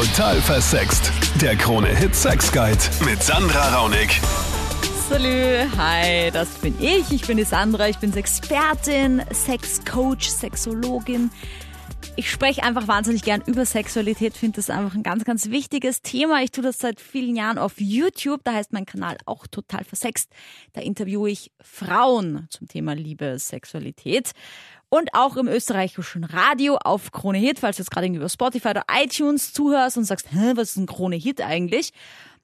Total versext. Der Krone-Hit Sex Guide mit Sandra Raunig. Salü, hi, das bin ich. Ich bin die Sandra, ich bin Expertin, Sexcoach, Sexologin. Ich spreche einfach wahnsinnig gern über Sexualität, finde das einfach ein ganz, ganz wichtiges Thema. Ich tue das seit vielen Jahren auf YouTube, da heißt mein Kanal auch total versext. Da interviewe ich Frauen zum Thema Liebe, Sexualität. Und auch im österreichischen Radio auf Krone Hit, falls du jetzt gerade über Spotify oder iTunes zuhörst und sagst, Hä, was ist ein Krone Hit eigentlich?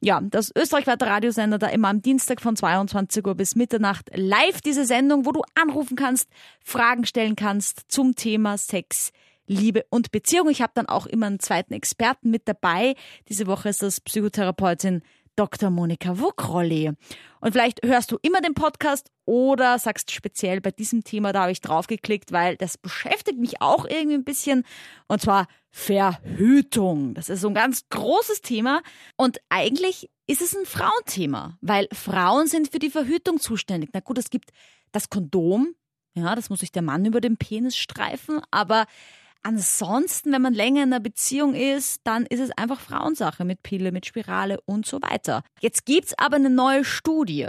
Ja, das österreichweite Radiosender da immer am Dienstag von 22 Uhr bis Mitternacht live diese Sendung, wo du anrufen kannst, Fragen stellen kannst zum Thema Sex, Liebe und Beziehung. Ich habe dann auch immer einen zweiten Experten mit dabei. Diese Woche ist das Psychotherapeutin Dr. Monika Wuckrolli. Und vielleicht hörst du immer den Podcast oder sagst speziell bei diesem Thema, da habe ich draufgeklickt, weil das beschäftigt mich auch irgendwie ein bisschen. Und zwar Verhütung. Das ist so ein ganz großes Thema. Und eigentlich ist es ein Frauenthema, weil Frauen sind für die Verhütung zuständig. Na gut, es gibt das Kondom. Ja, das muss sich der Mann über den Penis streifen. Aber Ansonsten, wenn man länger in einer Beziehung ist, dann ist es einfach Frauensache mit Pille, mit Spirale und so weiter. Jetzt gibt's aber eine neue Studie.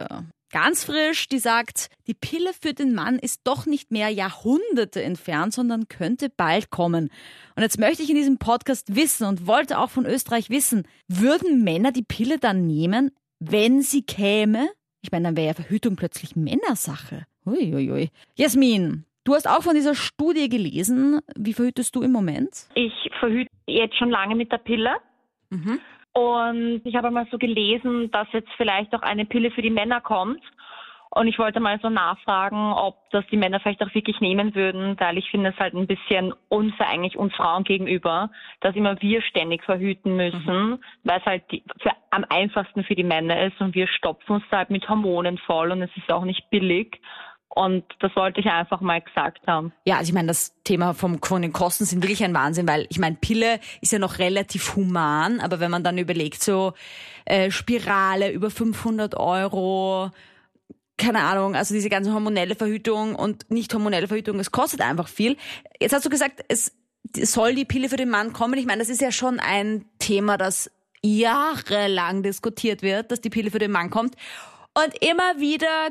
Ganz frisch, die sagt, die Pille für den Mann ist doch nicht mehr Jahrhunderte entfernt, sondern könnte bald kommen. Und jetzt möchte ich in diesem Podcast wissen und wollte auch von Österreich wissen, würden Männer die Pille dann nehmen, wenn sie käme? Ich meine, dann wäre ja Verhütung plötzlich Männersache. Uiuiui. Jasmin, Du hast auch von dieser Studie gelesen. Wie verhütest du im Moment? Ich verhüte jetzt schon lange mit der Pille. Mhm. Und ich habe mal so gelesen, dass jetzt vielleicht auch eine Pille für die Männer kommt. Und ich wollte mal so nachfragen, ob das die Männer vielleicht auch wirklich nehmen würden, weil ich finde es halt ein bisschen unfair eigentlich uns Frauen gegenüber, dass immer wir ständig verhüten müssen, mhm. weil es halt die, für, am einfachsten für die Männer ist und wir stopfen uns da halt mit Hormonen voll und es ist auch nicht billig. Und das wollte ich einfach mal gesagt haben. Ja, also ich meine, das Thema vom, von den Kosten sind wirklich ein Wahnsinn, weil ich meine, Pille ist ja noch relativ human, aber wenn man dann überlegt, so äh, Spirale über 500 Euro, keine Ahnung, also diese ganze hormonelle Verhütung und nicht hormonelle Verhütung, es kostet einfach viel. Jetzt hast du gesagt, es soll die Pille für den Mann kommen. Ich meine, das ist ja schon ein Thema, das jahrelang diskutiert wird, dass die Pille für den Mann kommt. Und immer wieder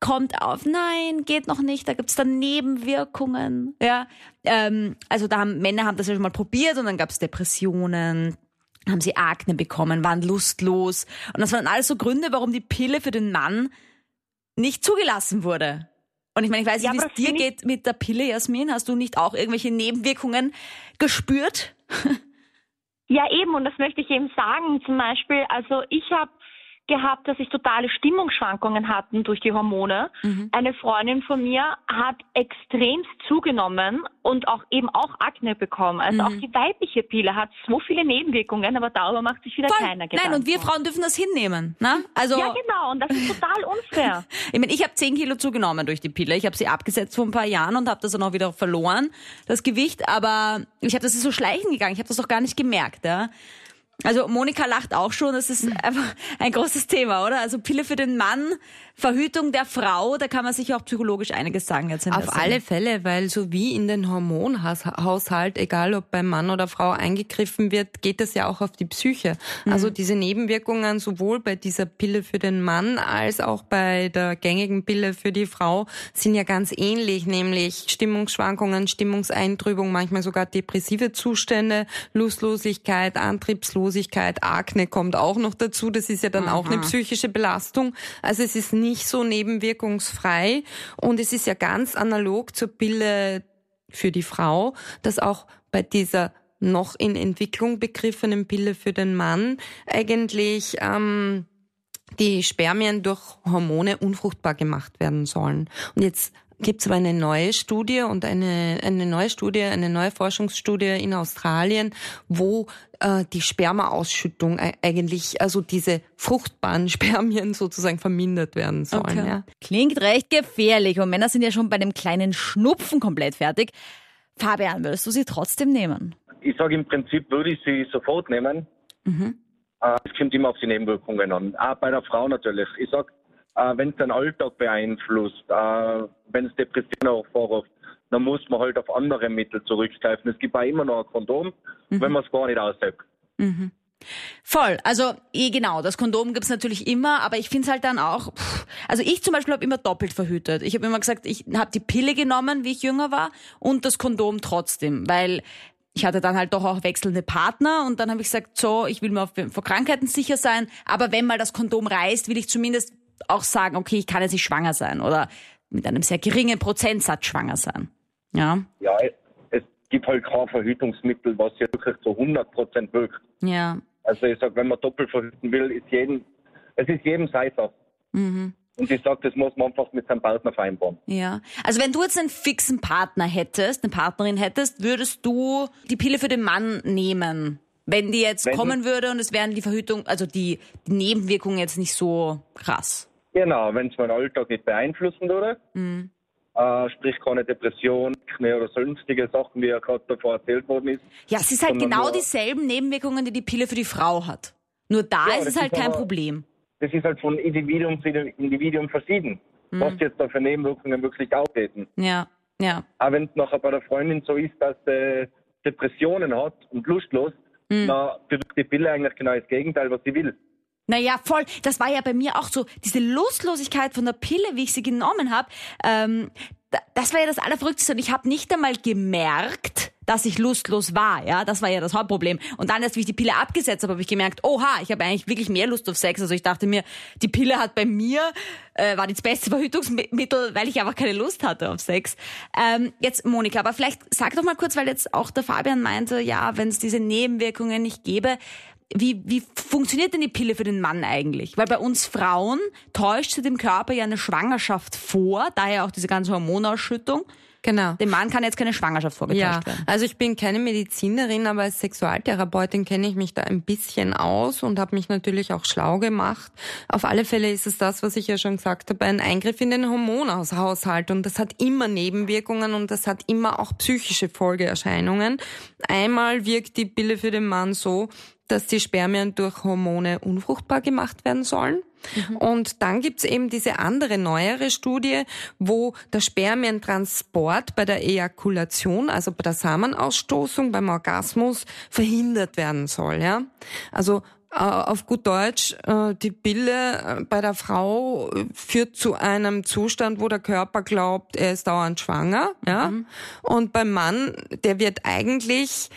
kommt auf, nein, geht noch nicht, da gibt's dann Nebenwirkungen. Ja, ähm, also da haben Männer haben das ja schon mal probiert und dann gab's Depressionen, haben sie Akne bekommen, waren lustlos. Und das waren alles so Gründe, warum die Pille für den Mann nicht zugelassen wurde. Und ich meine, ich weiß nicht, ja, wie es dir geht mit der Pille, Jasmin. Hast du nicht auch irgendwelche Nebenwirkungen gespürt? Ja, eben. Und das möchte ich eben sagen. Zum Beispiel, also ich habe gehabt, dass ich totale Stimmungsschwankungen hatten durch die Hormone. Mhm. Eine Freundin von mir hat extremst zugenommen und auch eben auch Akne bekommen. Also mhm. auch die weibliche Pille hat so viele Nebenwirkungen, aber darüber macht sich wieder Voll. keiner Gedanken. Nein, und wir Frauen dürfen das hinnehmen. Ne? Also ja, genau, und das ist total unfair. ich meine, ich habe 10 Kilo zugenommen durch die Pille. Ich habe sie abgesetzt vor ein paar Jahren und habe das dann auch wieder verloren, das Gewicht. Aber ich habe das ist so schleichen gegangen. Ich habe das doch gar nicht gemerkt. Ja? Also Monika lacht auch schon, das ist einfach ein großes Thema, oder? Also Pille für den Mann, Verhütung der Frau, da kann man sich auch psychologisch einiges sagen jetzt. Auf alle Fälle, weil so wie in den Hormonhaushalt, egal ob beim Mann oder Frau eingegriffen wird, geht das ja auch auf die Psyche. Mhm. Also diese Nebenwirkungen sowohl bei dieser Pille für den Mann als auch bei der gängigen Pille für die Frau sind ja ganz ähnlich, nämlich Stimmungsschwankungen, Stimmungseintrübung, manchmal sogar depressive Zustände, Lustlosigkeit, Antriebslosigkeit, Akne kommt auch noch dazu. Das ist ja dann Aha. auch eine psychische Belastung. Also es ist nicht so nebenwirkungsfrei. Und es ist ja ganz analog zur Pille für die Frau, dass auch bei dieser noch in Entwicklung begriffenen Pille für den Mann eigentlich ähm, die Spermien durch Hormone unfruchtbar gemacht werden sollen. Und jetzt gibt es aber eine neue Studie und eine, eine neue Studie, eine neue Forschungsstudie in Australien, wo äh, die Spermaausschüttung eigentlich, also diese fruchtbaren Spermien sozusagen vermindert werden sollen. Okay. Ja. Klingt recht gefährlich und Männer sind ja schon bei dem kleinen Schnupfen komplett fertig. Fabian, würdest du sie trotzdem nehmen? Ich sage im Prinzip würde ich sie sofort nehmen. Mhm. Äh, es kommt immer auf die Nebenwirkungen an. Auch bei der Frau natürlich. Ich sage, äh, wenn es den Alltag beeinflusst, äh, wenn es Depressionen hervorruft, dann muss man halt auf andere Mittel zurückgreifen. Es gibt auch immer noch ein Kondom, mhm. wenn man es gar nicht aushält. Mhm. Voll. Also eh genau, das Kondom gibt's natürlich immer, aber ich finde es halt dann auch, pff, also ich zum Beispiel habe immer doppelt verhütet. Ich habe immer gesagt, ich habe die Pille genommen, wie ich jünger war, und das Kondom trotzdem, weil ich hatte dann halt doch auch wechselnde Partner und dann habe ich gesagt, so, ich will mir vor Krankheiten sicher sein, aber wenn mal das Kondom reißt, will ich zumindest auch sagen, okay, ich kann jetzt nicht schwanger sein oder mit einem sehr geringen Prozentsatz schwanger sein. Ja. Ja, es gibt halt kein Verhütungsmittel, was ja wirklich zu 100 Prozent wirkt. Ja. Also ich sage, wenn man doppelt verhüten will, ist jedem, es ist jedem Seite. Mhm. Und ich sage, das muss man einfach mit seinem Partner vereinbaren. Ja. Also wenn du jetzt einen fixen Partner hättest, eine Partnerin hättest, würdest du die Pille für den Mann nehmen? Wenn die jetzt Wenn- kommen würde und es wären die Verhütung, also die, die Nebenwirkungen jetzt nicht so krass. Genau, wenn es meinen Alltag nicht beeinflussen würde, Mhm. äh, sprich keine Depression Akne oder sonstige Sachen, wie ja gerade davor erzählt worden ist. Ja, es ist halt genau dieselben Nebenwirkungen, die die Pille für die Frau hat. Nur da Ja, ist es halt ist kein aber- Problem. Das ist halt von Individuum zu Individuum verschieden, Mhm. was jetzt da für Nebenwirkungen wirklich auftreten. Ja, ja. Auch wenn es nachher bei der Freundin so ist, dass sie Depressionen hat und lustlos, Mhm. dann bewirkt die Pille eigentlich genau das Gegenteil, was sie will. Naja, voll. Das war ja bei mir auch so. Diese Lustlosigkeit von der Pille, wie ich sie genommen habe, ähm, da- das war ja das Allerverrückteste. Und ich habe nicht einmal gemerkt, dass ich lustlos war. Ja, das war ja das Hauptproblem. Und dann erst, wie ich die Pille abgesetzt habe, habe ich gemerkt, oha, ich habe eigentlich wirklich mehr Lust auf Sex. Also ich dachte mir, die Pille hat bei mir, äh, war das beste Verhütungsmittel, weil ich einfach keine Lust hatte auf Sex. Ähm, jetzt, Monika, aber vielleicht sag doch mal kurz, weil jetzt auch der Fabian meinte, ja, wenn es diese Nebenwirkungen nicht gäbe, wie, wie funktioniert denn die Pille für den Mann eigentlich? Weil bei uns Frauen täuscht sie dem Körper ja eine Schwangerschaft vor, daher auch diese ganze Hormonausschüttung. Genau. Dem Mann kann jetzt keine Schwangerschaft vorgetäuscht Ja, werden. also ich bin keine Medizinerin, aber als Sexualtherapeutin kenne ich mich da ein bisschen aus und habe mich natürlich auch schlau gemacht. Auf alle Fälle ist es das, was ich ja schon gesagt habe, ein Eingriff in den Hormonhaushalt und das hat immer Nebenwirkungen und das hat immer auch psychische Folgeerscheinungen. Einmal wirkt die Pille für den Mann so, dass die Spermien durch Hormone unfruchtbar gemacht werden sollen. Und dann gibt's eben diese andere neuere Studie, wo der Spermientransport bei der Ejakulation, also bei der Samenausstoßung, beim Orgasmus verhindert werden soll. Ja? Also äh, auf gut Deutsch, äh, die Pille äh, bei der Frau führt zu einem Zustand, wo der Körper glaubt, er ist dauernd schwanger. Ja? Und beim Mann, der wird eigentlich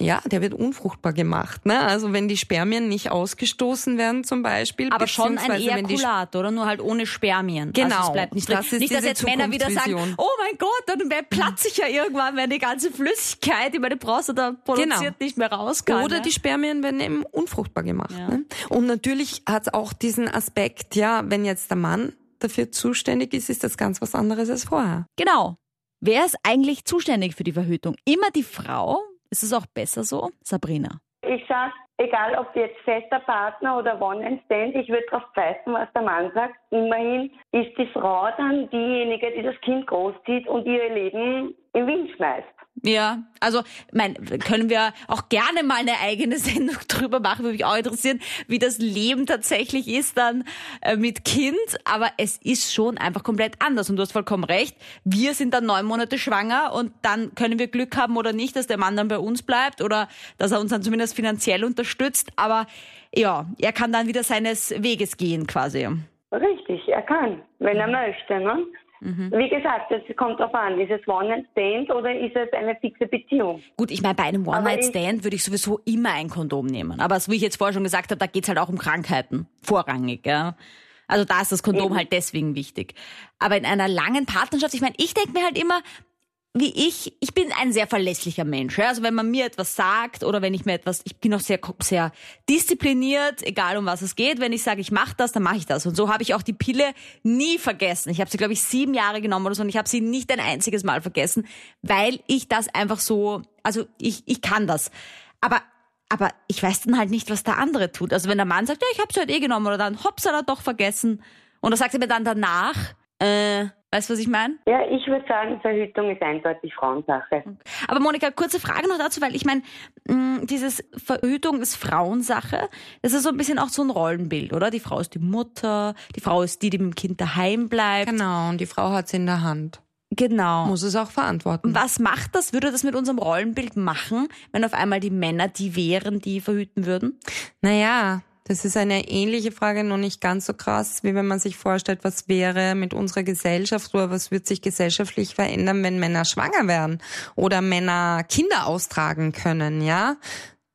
ja, der wird unfruchtbar gemacht. Ne? Also wenn die Spermien nicht ausgestoßen werden zum Beispiel. Aber schon ein Ejakulat, oder? Nur halt ohne Spermien. Also Genau, es bleibt nicht drin. das ist nicht, dass jetzt Männer wieder sagen, oh mein Gott, dann platze ich ja irgendwann, wenn die ganze Flüssigkeit, die meine Prostata produziert, Genau. nicht mehr raus kann. Oder ne? die Spermien werden eben unfruchtbar gemacht. Ja. Ne? Und natürlich hat es auch diesen Aspekt, ja, wenn jetzt der Mann dafür zuständig ist, ist das ganz was anderes als vorher. Genau. Wer ist eigentlich zuständig für die Verhütung? Immer die Frau? Ist es auch besser so? Sabrina. Ich sag, egal ob jetzt fester Partner oder One and Stand, ich würde darauf pfeifen, was der Mann sagt. Immerhin ist die Frau dann diejenige, die das Kind großzieht und ihr Leben im Wind schmeißt. Ja, also, mein, können wir auch gerne mal eine eigene Sendung drüber machen, würde mich auch interessieren, wie das Leben tatsächlich ist dann äh, mit Kind. Aber es ist schon einfach komplett anders. Und du hast vollkommen recht. Wir sind dann neun Monate schwanger und dann können wir Glück haben oder nicht, dass der Mann dann bei uns bleibt oder dass er uns dann zumindest finanziell unterstützt. Aber ja, er kann dann wieder seines Weges gehen quasi. Richtig, er kann, wenn er möchte. Ne? Wie gesagt, es kommt darauf an, ist es One and Stand oder ist es eine fixe Beziehung? Gut, ich meine, bei einem One-Night-Stand würde ich sowieso immer ein Kondom nehmen. Aber so wie ich jetzt vorher schon gesagt habe, da geht's halt auch um Krankheiten. Vorrangig, ja. Also da ist das Kondom halt deswegen wichtig. Aber in einer langen Partnerschaft, ich meine, ich denke mir halt immer, wie ich, ich bin ein sehr verlässlicher Mensch. Also wenn man mir etwas sagt oder wenn ich mir etwas, ich bin auch sehr, sehr diszipliniert, egal um was es geht. Wenn ich sage, ich mache das, dann mache ich das. Und so habe ich auch die Pille nie vergessen. Ich habe sie, glaube ich, sieben Jahre genommen oder so und ich habe sie nicht ein einziges Mal vergessen, weil ich das einfach so, also ich, ich kann das. Aber aber ich weiß dann halt nicht, was der andere tut. Also wenn der Mann sagt, ja, ich hab's halt eh genommen oder dann, hops, hat er doch vergessen. Und er sagt er mir dann danach, äh, weißt du, was ich meine? Ja, ich würde sagen, Verhütung ist eindeutig Frauensache. Aber Monika, kurze Frage noch dazu, weil ich meine, dieses Verhütung ist Frauensache. Das ist so ein bisschen auch so ein Rollenbild, oder? Die Frau ist die Mutter, die Frau ist die, die mit dem Kind daheim bleibt. Genau, und die Frau hat's in der Hand. Genau. muss es auch verantworten. Was macht das? Würde das mit unserem Rollenbild machen, wenn auf einmal die Männer die wären, die verhüten würden? Naja, das ist eine ähnliche Frage, noch nicht ganz so krass, wie wenn man sich vorstellt, was wäre mit unserer Gesellschaft oder was wird sich gesellschaftlich verändern, wenn Männer schwanger werden oder Männer Kinder austragen können, ja?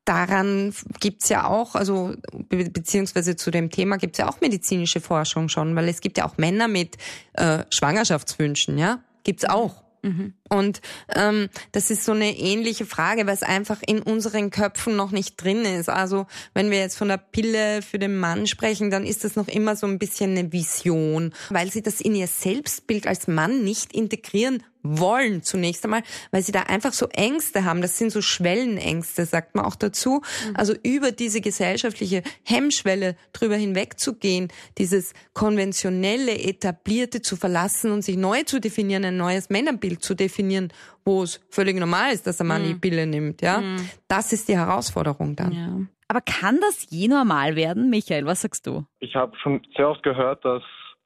Daran gibt's ja auch, also be beziehungsweise zu dem Thema gibt's ja auch medizinische Forschung schon, weil es gibt ja auch Männer mit äh, Schwangerschaftswünschen, ja? Gibt's auch. Mhm. Und ähm, das ist so eine ähnliche Frage, weil es einfach in unseren Köpfen noch nicht drin ist. Also wenn wir jetzt von der Pille für den Mann sprechen, dann ist das noch immer so ein bisschen eine Vision, weil sie das in ihr Selbstbild als Mann nicht integrieren wollen zunächst einmal, weil sie da einfach so Ängste haben. Das sind so Schwellenängste, sagt man auch dazu. Mhm. Also über diese gesellschaftliche Hemmschwelle drüber hinwegzugehen, dieses konventionelle, etablierte zu verlassen und sich neu zu definieren, ein neues Männerbild zu definieren, wo es völlig normal ist, dass ein Mann mhm. die Pille nimmt. Ja, mhm. das ist die Herausforderung dann. Ja. Aber kann das je normal werden, Michael? Was sagst du? Ich habe schon sehr oft gehört, dass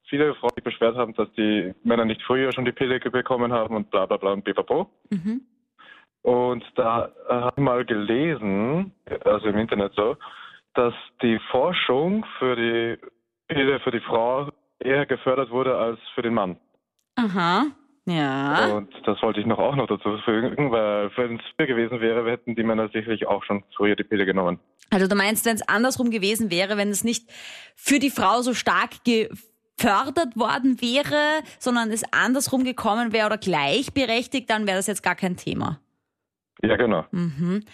viele Frauen sich beschwert haben, dass die Männer nicht früher schon die Pille bekommen haben und bla bla bla und bipapo. Mhm. Und da habe ich mal gelesen, also im Internet so, dass die Forschung für die Pille für die Frau eher gefördert wurde als für den Mann. Aha. Ja. Und das wollte ich noch auch noch dazu fügen, weil wenn es früher gewesen wäre, hätten die Männer sicherlich auch schon früher die Pille genommen. Also du meinst, wenn es andersrum gewesen wäre, wenn es nicht für die Frau so stark gefördert worden wäre, sondern es andersrum gekommen wäre oder gleichberechtigt, dann wäre das jetzt gar kein Thema. Ja, genau. Mhm.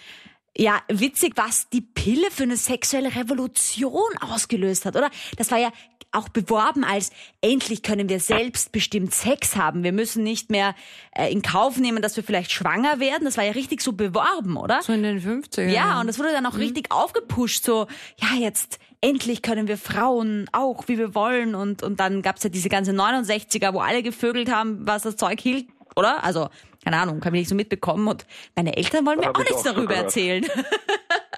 Ja, witzig, was die Pille für eine sexuelle Revolution ausgelöst hat, oder? Das war ja auch beworben als endlich können wir selbstbestimmt Sex haben. Wir müssen nicht mehr äh, in Kauf nehmen, dass wir vielleicht schwanger werden. Das war ja richtig so beworben, oder? So in den 50ern. Ja, und das wurde dann auch mhm. richtig aufgepusht, so, ja, jetzt endlich können wir Frauen auch, wie wir wollen. Und, und dann gab's ja diese ganze 69er, wo alle gevögelt haben, was das Zeug hielt, oder? Also, keine Ahnung, kann ich nicht so mitbekommen. Und meine Eltern wollen mir auch nichts auch darüber erzählen.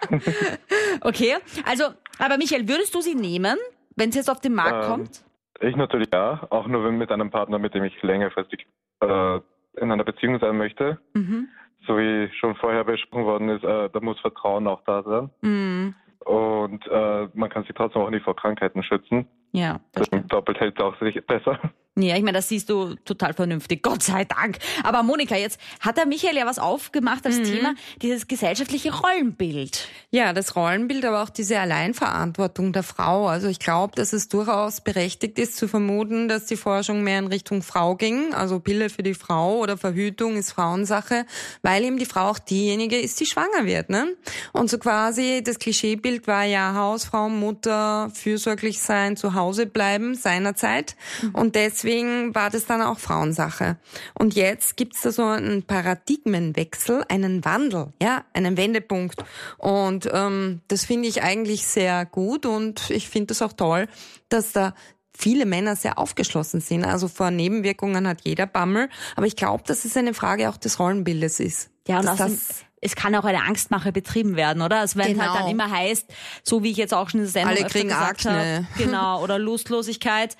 okay, also, aber Michael, würdest du sie nehmen? Wenn es jetzt auf den Markt ähm, kommt? Ich natürlich ja, auch nur mit einem Partner, mit dem ich längerfristig äh, in einer Beziehung sein möchte. Mhm. So wie schon vorher besprochen worden ist, äh, da muss Vertrauen auch da sein. Mhm. Und äh, man kann sich trotzdem auch nicht vor Krankheiten schützen. Ja. Das doppelt hält auch sich besser. Ja, ich meine, das siehst du total vernünftig, Gott sei Dank. Aber Monika, jetzt hat der Michael ja was aufgemacht als mhm. Thema, dieses gesellschaftliche Rollenbild. Ja, das Rollenbild, aber auch diese Alleinverantwortung der Frau. Also ich glaube, dass es durchaus berechtigt ist zu vermuten, dass die Forschung mehr in Richtung Frau ging. Also Pille für die Frau oder Verhütung ist Frauensache, weil eben die Frau auch diejenige ist, die schwanger wird. Ne? Und so quasi das Klischeebild war ja Hausfrau, Mutter, fürsorglich sein, zu Hause bleiben seinerzeit. Mhm. Und deswegen deswegen war das dann auch Frauensache. Und jetzt gibt's da so einen Paradigmenwechsel, einen Wandel, ja, einen Wendepunkt. Und ähm, das finde ich eigentlich sehr gut und ich finde das auch toll, dass da viele Männer sehr aufgeschlossen sind. Also vor Nebenwirkungen hat jeder Bammel. Aber ich glaube, dass es eine Frage auch des Rollenbildes ist. Ja, und das es kann auch eine Angstmache betrieben werden, oder? Also wenn genau. halt dann immer heißt, so wie ich jetzt auch schon in der Sendung Alle kriegen gesagt habe, genau, oder Lustlosigkeit.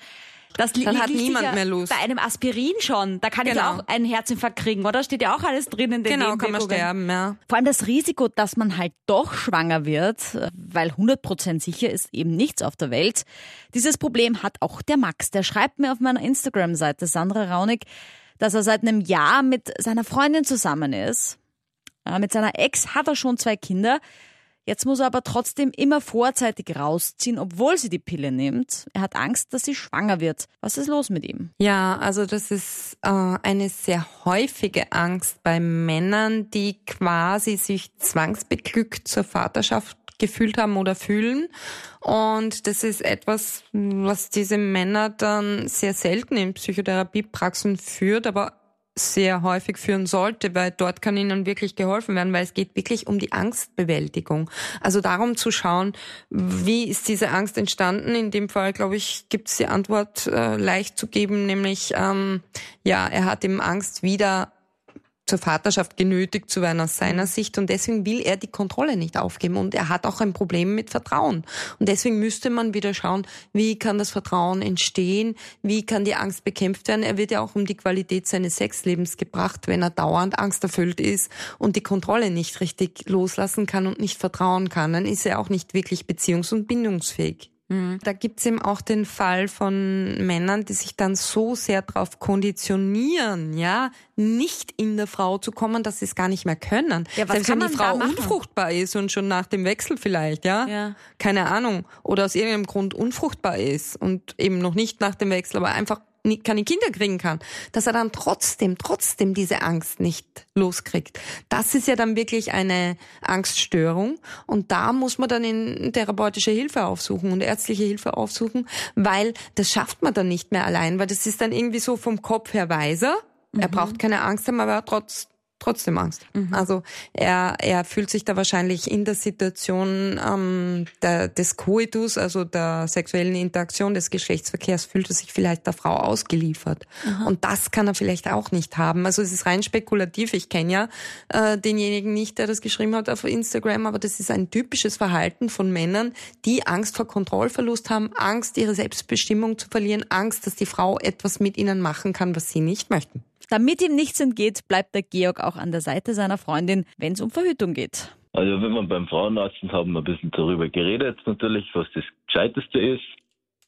Das Dann hat niemand mehr Lust. Bei einem Aspirin schon. Da kann genau. ich auch einen Herzinfarkt kriegen, oder? Steht ja auch alles drin in den Genau, kann man sterben, ja. Vor allem das Risiko, dass man halt doch schwanger wird, weil 100% sicher ist eben nichts auf der Welt. Dieses Problem hat auch der Max. Der schreibt mir auf meiner Instagram-Seite, Sandra Raunig, dass er seit einem Jahr mit seiner Freundin zusammen ist. Mit seiner Ex hat er schon zwei Kinder. Jetzt muss er aber trotzdem immer vorzeitig rausziehen, obwohl sie die Pille nimmt. Er hat Angst, dass sie schwanger wird. Was ist los mit ihm? Ja, also das ist äh, eine sehr häufige Angst bei Männern, die quasi sich zwangsbeglückt zur Vaterschaft gefühlt haben oder fühlen. Und das ist etwas, was diese Männer dann sehr selten in Psychotherapiepraxen führt, aber sehr häufig führen sollte, weil dort kann ihnen wirklich geholfen werden, weil es geht wirklich um die Angstbewältigung. Also darum zu schauen, wie ist diese Angst entstanden. In dem Fall, glaube ich, gibt es die Antwort äh, leicht zu geben, nämlich ähm, ja, er hat eben Angst, wieder zur Vaterschaft genötigt zu werden aus seiner Sicht. Und deswegen will er die Kontrolle nicht aufgeben. Und er hat auch ein Problem mit Vertrauen. Und deswegen müsste man wieder schauen, wie kann das Vertrauen entstehen, wie kann die Angst bekämpft werden. Er wird ja auch um die Qualität seines Sexlebens gebracht, wenn er dauernd angsterfüllt ist und die Kontrolle nicht richtig loslassen kann und nicht vertrauen kann, dann ist er auch nicht wirklich beziehungs- und bindungsfähig. Mhm. Da gibt's eben auch den Fall von Männern, die sich dann so sehr darauf konditionieren, ja, nicht in der Frau zu kommen, dass sie es gar nicht mehr können. Ja, was Selbst wenn die Frau unfruchtbar ist und schon nach dem Wechsel vielleicht, ja? ja, keine Ahnung, oder aus irgendeinem Grund unfruchtbar ist und eben noch nicht nach dem Wechsel, aber einfach keine Kinder kriegen kann, dass er dann trotzdem, trotzdem diese Angst nicht loskriegt. Das ist ja dann wirklich eine Angststörung und da muss man dann in therapeutische Hilfe aufsuchen und ärztliche Hilfe aufsuchen, weil das schafft man dann nicht mehr allein, weil das ist dann irgendwie so vom Kopf her weiser. Er mhm. braucht keine Angst haben, aber trotz, trotzdem Angst. Mhm. Also er, er fühlt sich da wahrscheinlich in der Situation ähm, der, des Coitus, also der sexuellen Interaktion des Geschlechtsverkehrs, fühlt er sich vielleicht der Frau ausgeliefert. Aha. Und das kann er vielleicht auch nicht haben. Also es ist rein spekulativ. Ich kenne ja äh, denjenigen nicht, der das geschrieben hat auf Instagram, aber das ist ein typisches Verhalten von Männern, die Angst vor Kontrollverlust haben, Angst, ihre Selbstbestimmung zu verlieren, Angst, dass die Frau etwas mit ihnen machen kann, was sie nicht möchten. Damit ihm nichts entgeht, bleibt der Georg auch an der Seite seiner Freundin, wenn es um Verhütung geht. Also wenn wir beim Frauenarzt haben wir ein bisschen darüber geredet, natürlich, was das Gescheiteste ist.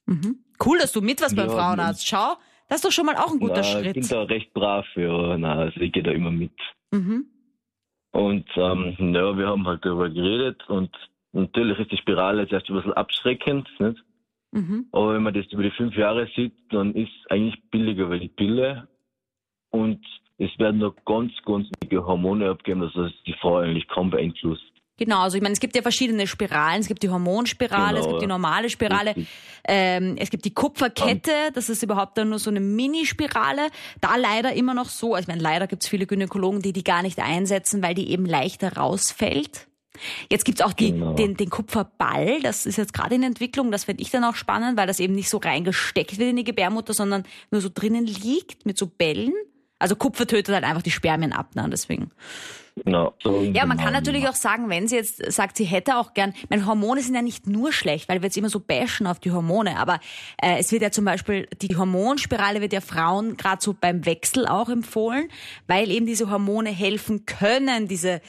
Mhm. Cool, dass du mit was ja, beim Frauenarzt. Schau, das ist doch schon mal auch ein guter na, Schritt. Ich bin da recht brav, ja. Na, also ich gehe da immer mit. Mhm. Und ähm, ja, wir haben halt darüber geredet und natürlich ist die Spirale jetzt erst ein bisschen abschreckend, nicht? Mhm. Aber wenn man das über die fünf Jahre sieht, dann ist es eigentlich billiger, weil die Pille und es werden noch ganz, ganz wenige Hormone abgegeben, das die Frau eigentlich kaum beeinflusst. Genau, also ich meine, es gibt ja verschiedene Spiralen. Es gibt die Hormonspirale, genau, es gibt die normale Spirale, ähm, es gibt die Kupferkette, das ist überhaupt dann nur so eine Minispirale. Da leider immer noch so, also ich meine, leider gibt es viele Gynäkologen, die die gar nicht einsetzen, weil die eben leichter rausfällt. Jetzt gibt's auch die, genau. den, den Kupferball, das ist jetzt gerade in Entwicklung, das finde ich dann auch spannend, weil das eben nicht so reingesteckt wird in die Gebärmutter, sondern nur so drinnen liegt mit so Bällen. Also Kupfer tötet halt einfach die Spermien ab, ne? deswegen. Genau. So ja, man kann natürlich auch sagen, wenn sie jetzt sagt, sie hätte auch gern, meine Hormone sind ja nicht nur schlecht, weil wir jetzt immer so bashen auf die Hormone, aber äh, es wird ja zum Beispiel, die Hormonspirale wird ja Frauen gerade so beim Wechsel auch empfohlen, weil eben diese Hormone helfen können, diese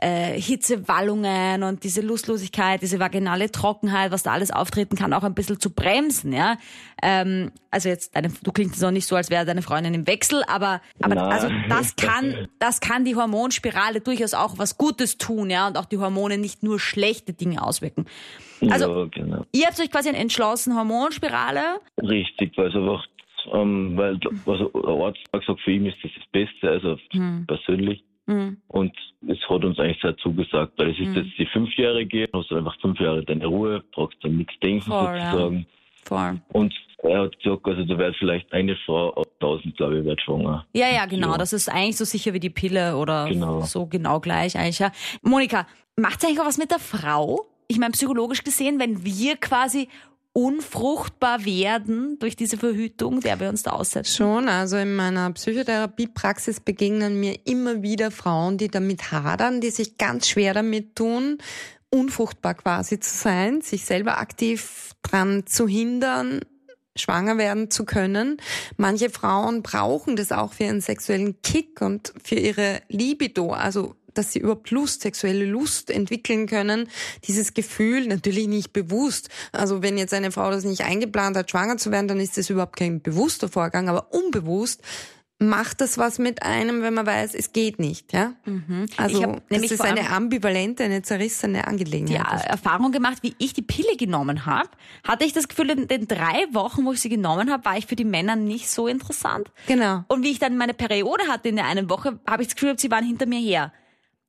äh, Hitzewallungen und diese Lustlosigkeit, diese vaginale Trockenheit, was da alles auftreten kann, auch ein bisschen zu bremsen, ja. Ähm, also jetzt, deine, du klingst noch nicht so, als wäre deine Freundin im Wechsel, aber, aber also das kann, das kann die Hormonspirale durchaus auch was Gutes tun, ja, und auch die Hormone nicht nur schlechte Dinge auswirken. Also, ja, genau. ihr habt euch quasi entschlossen, Hormonspirale? Richtig, weil es einfach, ähm, weil, also, der Arzt hat gesagt, für ihn ist das das Beste, also hm. persönlich. Mhm. Und hat uns eigentlich sehr zugesagt, weil es ist mhm. jetzt die Fünfjährige, hast du einfach fünf Jahre deine Ruhe, brauchst dann nichts denken Voll, sozusagen. Ja. Und er hat gesagt, also da wird vielleicht eine Frau auf 1000, glaube ich, wird schwanger. Ja, ja, genau. Ja. Das ist eigentlich so sicher wie die Pille oder genau. so genau gleich eigentlich. Ja. Monika, macht es eigentlich auch was mit der Frau? Ich meine, psychologisch gesehen, wenn wir quasi unfruchtbar werden durch diese Verhütung, der wir uns da aussetzen? Schon, also in meiner Psychotherapiepraxis begegnen mir immer wieder Frauen, die damit hadern, die sich ganz schwer damit tun, unfruchtbar quasi zu sein, sich selber aktiv dran zu hindern, schwanger werden zu können. Manche Frauen brauchen das auch für ihren sexuellen Kick und für ihre Libido, also dass sie überhaupt Lust, sexuelle Lust entwickeln können. Dieses Gefühl, natürlich nicht bewusst. Also wenn jetzt eine Frau das nicht eingeplant hat, schwanger zu werden, dann ist das überhaupt kein bewusster Vorgang, aber unbewusst macht das was mit einem, wenn man weiß, es geht nicht, ja? Mhm. Also das ist eine ambivalente, eine zerrissene Angelegenheit. Ja, Erfahrung gemacht, wie ich die Pille genommen habe, hatte ich das Gefühl, in den drei Wochen, wo ich sie genommen habe, war ich für die Männer nicht so interessant. Genau. Und wie ich dann meine Periode hatte in der einen Woche, habe ich das Gefühl, sie waren hinter mir her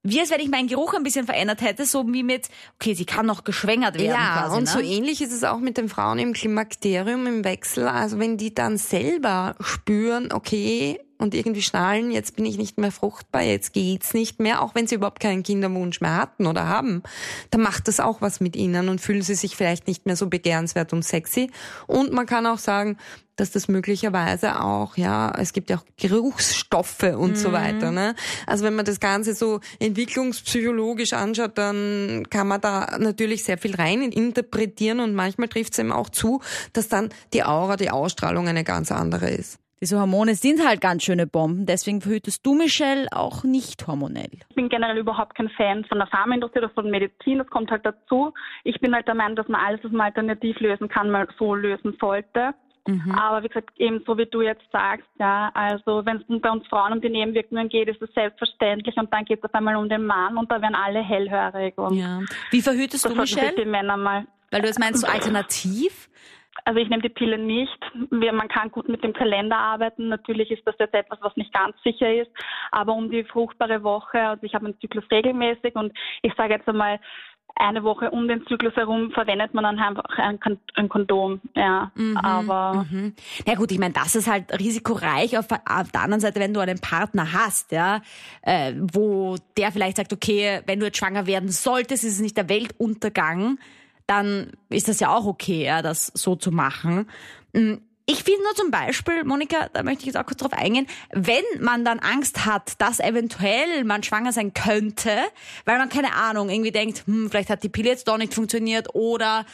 wie als wenn ich meinen Geruch ein bisschen verändert hätte, so wie mit, okay, sie kann noch geschwängert werden. Ja, quasi, und ne? so ähnlich ist es auch mit den Frauen im Klimakterium im Wechsel. Also wenn die dann selber spüren, okay, und irgendwie schnallen, jetzt bin ich nicht mehr fruchtbar, jetzt geht's nicht mehr, auch wenn sie überhaupt keinen Kinderwunsch mehr hatten oder haben, dann macht das auch was mit ihnen und fühlen sie sich vielleicht nicht mehr so begehrenswert und sexy. Und man kann auch sagen, dass das möglicherweise auch, ja, es gibt ja auch Geruchsstoffe und mhm. so weiter. Ne? Also wenn man das Ganze so entwicklungspsychologisch anschaut, dann kann man da natürlich sehr viel rein interpretieren und manchmal trifft es eben auch zu, dass dann die Aura, die Ausstrahlung eine ganz andere ist. Diese Hormone sind halt ganz schöne Bomben. Deswegen verhütest du, Michelle, auch nicht hormonell. Ich bin generell überhaupt kein Fan von der Pharmaindustrie oder von Medizin. Das kommt halt dazu. Ich bin halt der Meinung, dass man alles, was man alternativ lösen kann, mal so lösen sollte. Mhm. Aber wie gesagt, eben so wie du jetzt sagst, ja, also wenn es bei uns Frauen um die Nebenwirkungen geht, ist es selbstverständlich und dann geht es auf einmal um den Mann und da werden alle hellhörig. Ja. Wie verhütest du, Michelle? Die Männer mal. Weil du es meinst, so alternativ? Also ich nehme die Pille nicht. Man kann gut mit dem Kalender arbeiten. Natürlich ist das jetzt etwas, was nicht ganz sicher ist. Aber um die fruchtbare Woche, also ich habe einen Zyklus regelmäßig und ich sage jetzt einmal, eine Woche um den Zyklus herum verwendet man dann einfach ein, Kondom. Ja, mhm, aber. Mhm. Ja gut, ich meine, das ist halt risikoreich. Auf, auf, der anderen Seite, wenn du einen Partner hast, ja, äh, wo der vielleicht sagt, okay, wenn du jetzt schwanger werden solltest, ist es nicht der Weltuntergang, dann ist das ja auch okay, ja, das so zu machen. Mhm. Ich finde nur zum Beispiel, Monika, da möchte ich jetzt auch kurz drauf eingehen, wenn man dann Angst hat, dass eventuell man schwanger sein könnte, weil man keine Ahnung, irgendwie denkt, hm, vielleicht hat die Pille jetzt doch nicht funktioniert oder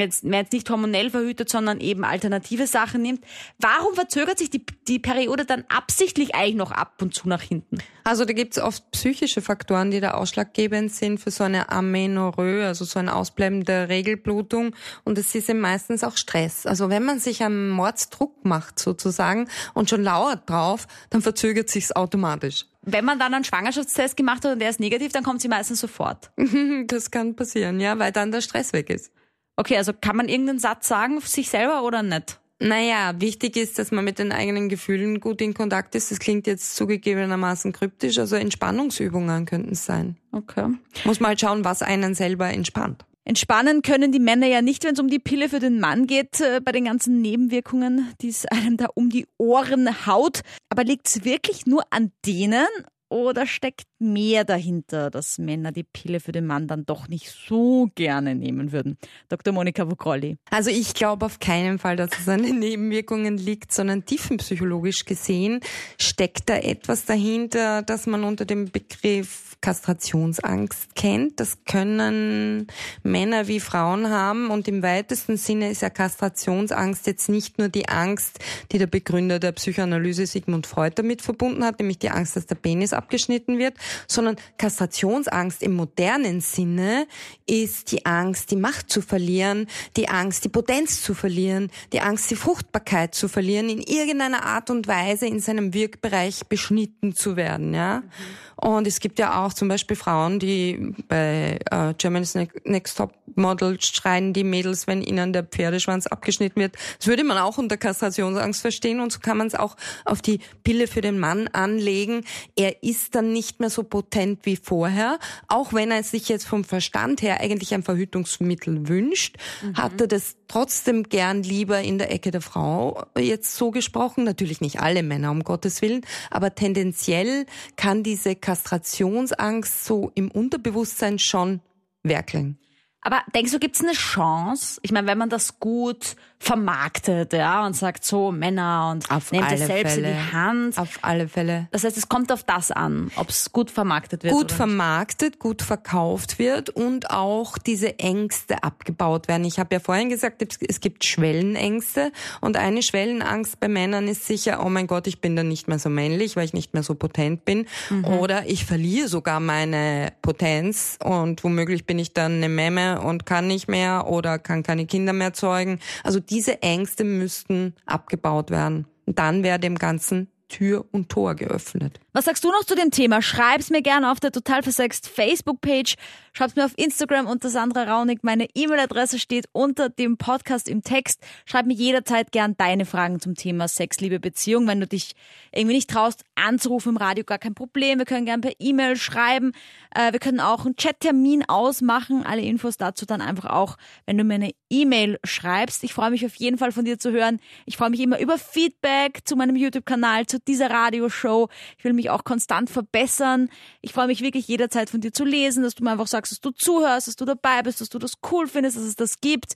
jetzt, wer jetzt nicht hormonell verhütet, sondern eben alternative Sachen nimmt. Warum verzögert sich die, die Periode dann absichtlich eigentlich noch ab und zu nach hinten? Also da gibt es oft psychische Faktoren, die da ausschlaggebend sind für so eine Amenorrhoe, also so ein Ausbleiben der Regelblutung. Und es ist eben meistens auch Stress. Also wenn man sich einen Mordsdruck macht sozusagen und schon lauert drauf, dann verzögert sich's automatisch. Wenn man dann einen Schwangerschaftstest gemacht hat und der ist negativ, dann kommt sie meistens sofort. das kann passieren, ja, weil dann der Stress weg ist. Okay, also kann man irgendeinen Satz sagen sich selber oder nicht? Naja, wichtig ist, dass man mit den eigenen Gefühlen gut in Kontakt ist. Das klingt jetzt zugegebenermaßen kryptisch, also Entspannungsübungen könnten es sein. Okay. Muss mal halt schauen, was einen selber entspannt. Entspannen können die Männer ja nicht, wenn es um die Pille für den Mann geht, äh, bei den ganzen Nebenwirkungen, die es einem da um die Ohren haut. Aber liegt es wirklich nur an denen oder steckt mehr dahinter, dass Männer die Pille für den Mann dann doch nicht so gerne nehmen würden? Dr. Monika Vokrolli. Also ich glaube auf keinen Fall, dass es an den Nebenwirkungen liegt, sondern tiefenpsychologisch gesehen steckt da etwas dahinter, das man unter dem Begriff Kastrationsangst kennt. Das können Männer wie Frauen haben und im weitesten Sinne ist ja Kastrationsangst jetzt nicht nur die Angst, die der Begründer der Psychoanalyse Sigmund Freud damit verbunden hat, nämlich die Angst, dass der Penis abgeschnitten wird, sondern Kastrationsangst im modernen Sinne ist die Angst, die Macht zu verlieren, die Angst, die Potenz zu verlieren, die Angst, die Fruchtbarkeit zu verlieren, in irgendeiner Art und Weise in seinem Wirkbereich beschnitten zu werden, ja. Mhm. Und es gibt ja auch zum Beispiel Frauen, die bei äh, Germany's Next Top Model schreien die Mädels, wenn ihnen der Pferdeschwanz abgeschnitten wird. Das würde man auch unter Kastrationsangst verstehen und so kann man es auch auf die Pille für den Mann anlegen. Er ist dann nicht mehr so potent wie vorher, auch wenn er sich jetzt vom Verstand her eigentlich ein Verhütungsmittel wünscht, mhm. hat er das trotzdem gern lieber in der Ecke der Frau jetzt so gesprochen. Natürlich nicht alle Männer, um Gottes Willen, aber tendenziell kann diese Kastrationsangst so im Unterbewusstsein schon werkeln. Aber denkst du, gibt es eine Chance? Ich meine, wenn man das gut vermarktet, ja, und sagt so Männer und auf nehmt es selbst Fälle. in die Hand. Auf alle Fälle. Das heißt, es kommt auf das an, ob es gut vermarktet wird. Gut vermarktet, gut verkauft wird und auch diese Ängste abgebaut werden. Ich habe ja vorhin gesagt, es gibt Schwellenängste und eine Schwellenangst bei Männern ist sicher, oh mein Gott, ich bin dann nicht mehr so männlich, weil ich nicht mehr so potent bin. Mhm. Oder ich verliere sogar meine Potenz und womöglich bin ich dann eine Memme und kann nicht mehr oder kann keine Kinder mehr zeugen. Also diese Ängste müssten abgebaut werden. Und dann wäre dem Ganzen Tür und Tor geöffnet. Was sagst du noch zu dem Thema? Schreib's mir gerne auf der Total Versext Facebook-Page. Schreib's mir auf Instagram unter Sandra Raunig. Meine E-Mail-Adresse steht unter dem Podcast im Text. Schreib mir jederzeit gern deine Fragen zum Thema Sex, Liebe, Beziehung. Wenn du dich irgendwie nicht traust, anzurufen im Radio, gar kein Problem. Wir können gern per E-Mail schreiben. Äh, wir können auch einen Chat-Termin ausmachen. Alle Infos dazu dann einfach auch, wenn du mir eine E-Mail schreibst. Ich freue mich auf jeden Fall von dir zu hören. Ich freue mich immer über Feedback zu meinem YouTube-Kanal, zu dieser Radioshow. Ich will mich auch konstant verbessern. Ich freue mich wirklich jederzeit von dir zu lesen, dass du mir einfach sagst, dass du zuhörst, dass du dabei bist, dass du das cool findest, dass es das gibt.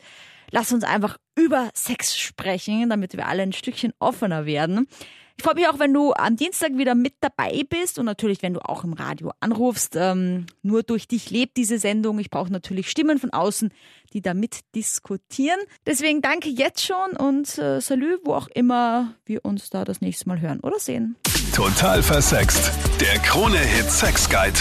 Lass uns einfach über Sex sprechen, damit wir alle ein Stückchen offener werden. Ich freue mich auch, wenn du am Dienstag wieder mit dabei bist und natürlich, wenn du auch im Radio anrufst. Ähm, nur durch dich lebt diese Sendung. Ich brauche natürlich Stimmen von außen, die da mit diskutieren. Deswegen danke jetzt schon und äh, Salü, wo auch immer wir uns da das nächste Mal hören oder sehen. Total versext. Der Krone-Hit Sex Guide.